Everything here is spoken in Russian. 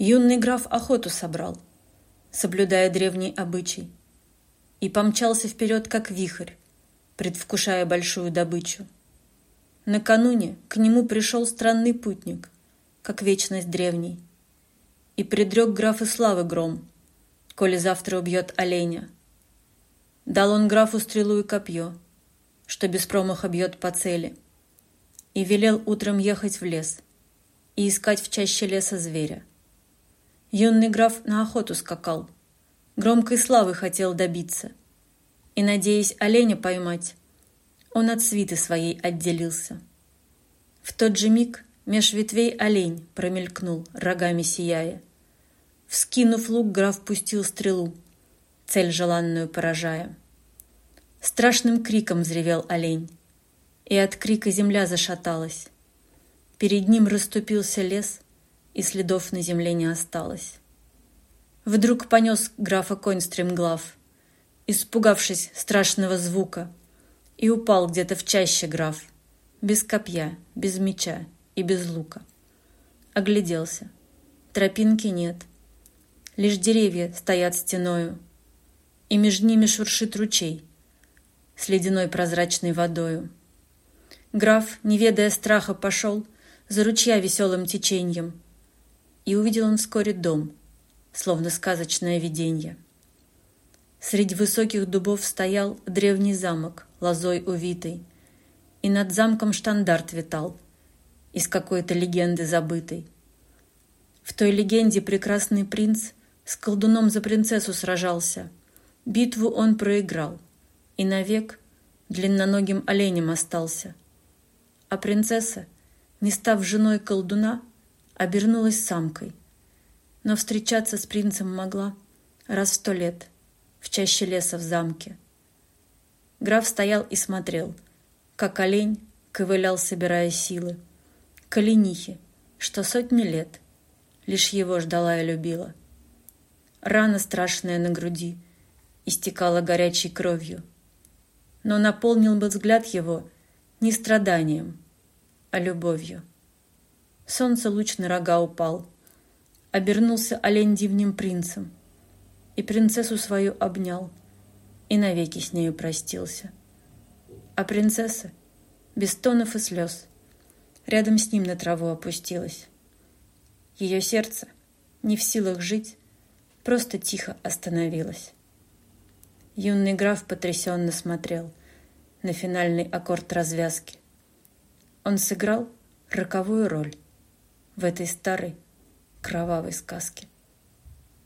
Юный граф охоту собрал, соблюдая древний обычай, и помчался вперед, как вихрь, предвкушая большую добычу. Накануне к нему пришел странный путник, как вечность древней, и предрек графы славы гром, коли завтра убьет оленя. Дал он графу стрелу и копье, что без промаха бьет по цели, и велел утром ехать в лес и искать в чаще леса зверя. Юный граф на охоту скакал, громкой славы хотел добиться, и, надеясь оленя поймать, он от свиты своей отделился. В тот же миг меж ветвей олень промелькнул, рогами сияя. Вскинув лук, граф пустил стрелу, цель желанную поражая. Страшным криком взревел олень, и от крика земля зашаталась. Перед ним расступился лес, и следов на земле не осталось. Вдруг понес графа конь стремглав, испугавшись страшного звука, и упал где-то в чаще граф, без копья, без меча и без лука. Огляделся. Тропинки нет — лишь деревья стоят стеною, и между ними шуршит ручей с ледяной прозрачной водою. Граф, не ведая страха, пошел за ручья веселым течением, и увидел он вскоре дом, словно сказочное виденье. Среди высоких дубов стоял древний замок, лозой увитый, и над замком штандарт витал, из какой-то легенды забытой. В той легенде прекрасный принц с колдуном за принцессу сражался. Битву он проиграл. И навек длинноногим оленем остался. А принцесса, не став женой колдуна, обернулась самкой. Но встречаться с принцем могла раз в сто лет в чаще леса в замке. Граф стоял и смотрел, как олень ковылял, собирая силы. К что сотни лет лишь его ждала и любила. Рана страшная на груди истекала горячей кровью. Но наполнил бы взгляд его не страданием, а любовью. Солнце луч на рога упал. Обернулся олень дивним принцем. И принцессу свою обнял. И навеки с нею простился. А принцесса, без тонов и слез, рядом с ним на траву опустилась. Ее сердце, не в силах жить, просто тихо остановилась. Юный граф потрясенно смотрел на финальный аккорд развязки. Он сыграл роковую роль в этой старой кровавой сказке.